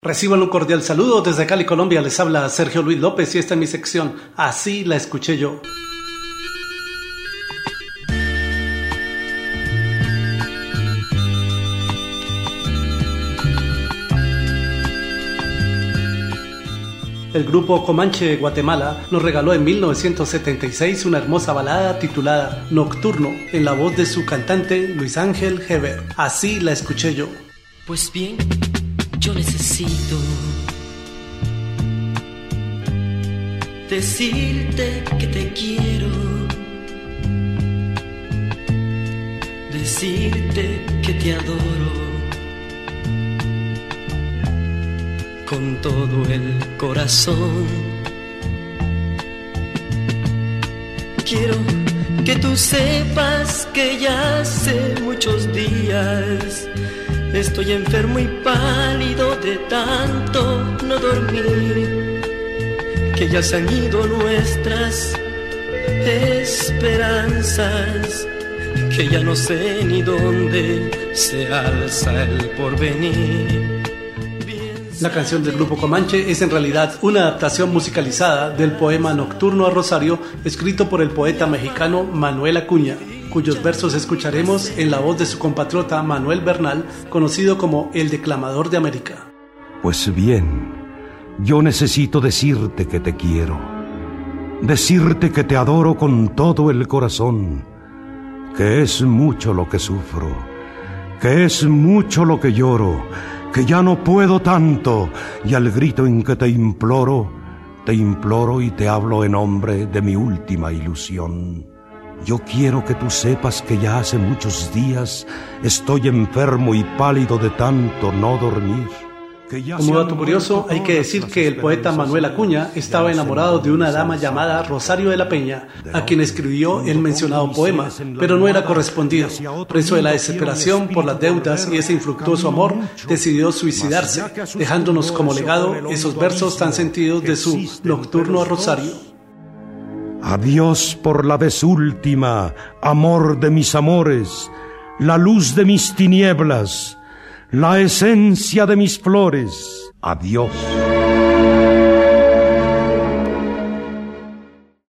Reciban un cordial saludo desde Cali, Colombia. Les habla Sergio Luis López y esta es mi sección. Así la escuché yo. El grupo Comanche de Guatemala nos regaló en 1976 una hermosa balada titulada Nocturno en la voz de su cantante Luis Ángel Heber. Así la escuché yo. Pues bien yo necesito decirte que te quiero, decirte que te adoro con todo el corazón. Quiero que tú sepas que ya hace muchos días Estoy enfermo y pálido de tanto no dormir, que ya se han ido nuestras esperanzas, que ya no sé ni dónde se alza el porvenir. La canción del grupo Comanche es en realidad una adaptación musicalizada del poema Nocturno a Rosario escrito por el poeta mexicano Manuel Acuña cuyos versos escucharemos en la voz de su compatriota Manuel Bernal, conocido como el Declamador de América. Pues bien, yo necesito decirte que te quiero, decirte que te adoro con todo el corazón, que es mucho lo que sufro, que es mucho lo que lloro, que ya no puedo tanto, y al grito en que te imploro, te imploro y te hablo en nombre de mi última ilusión. Yo quiero que tú sepas que ya hace muchos días estoy enfermo y pálido de tanto no dormir. Como dato curioso, hay que decir que el poeta Manuel Acuña estaba enamorado de una dama llamada Rosario de la Peña, a quien escribió el mencionado poema, pero no era correspondido. Preso de la desesperación por las deudas y ese infructuoso amor, decidió suicidarse, dejándonos como legado esos versos tan sentidos de su Nocturno a Rosario. Adiós por la vez última, amor de mis amores, la luz de mis tinieblas, la esencia de mis flores. Adiós.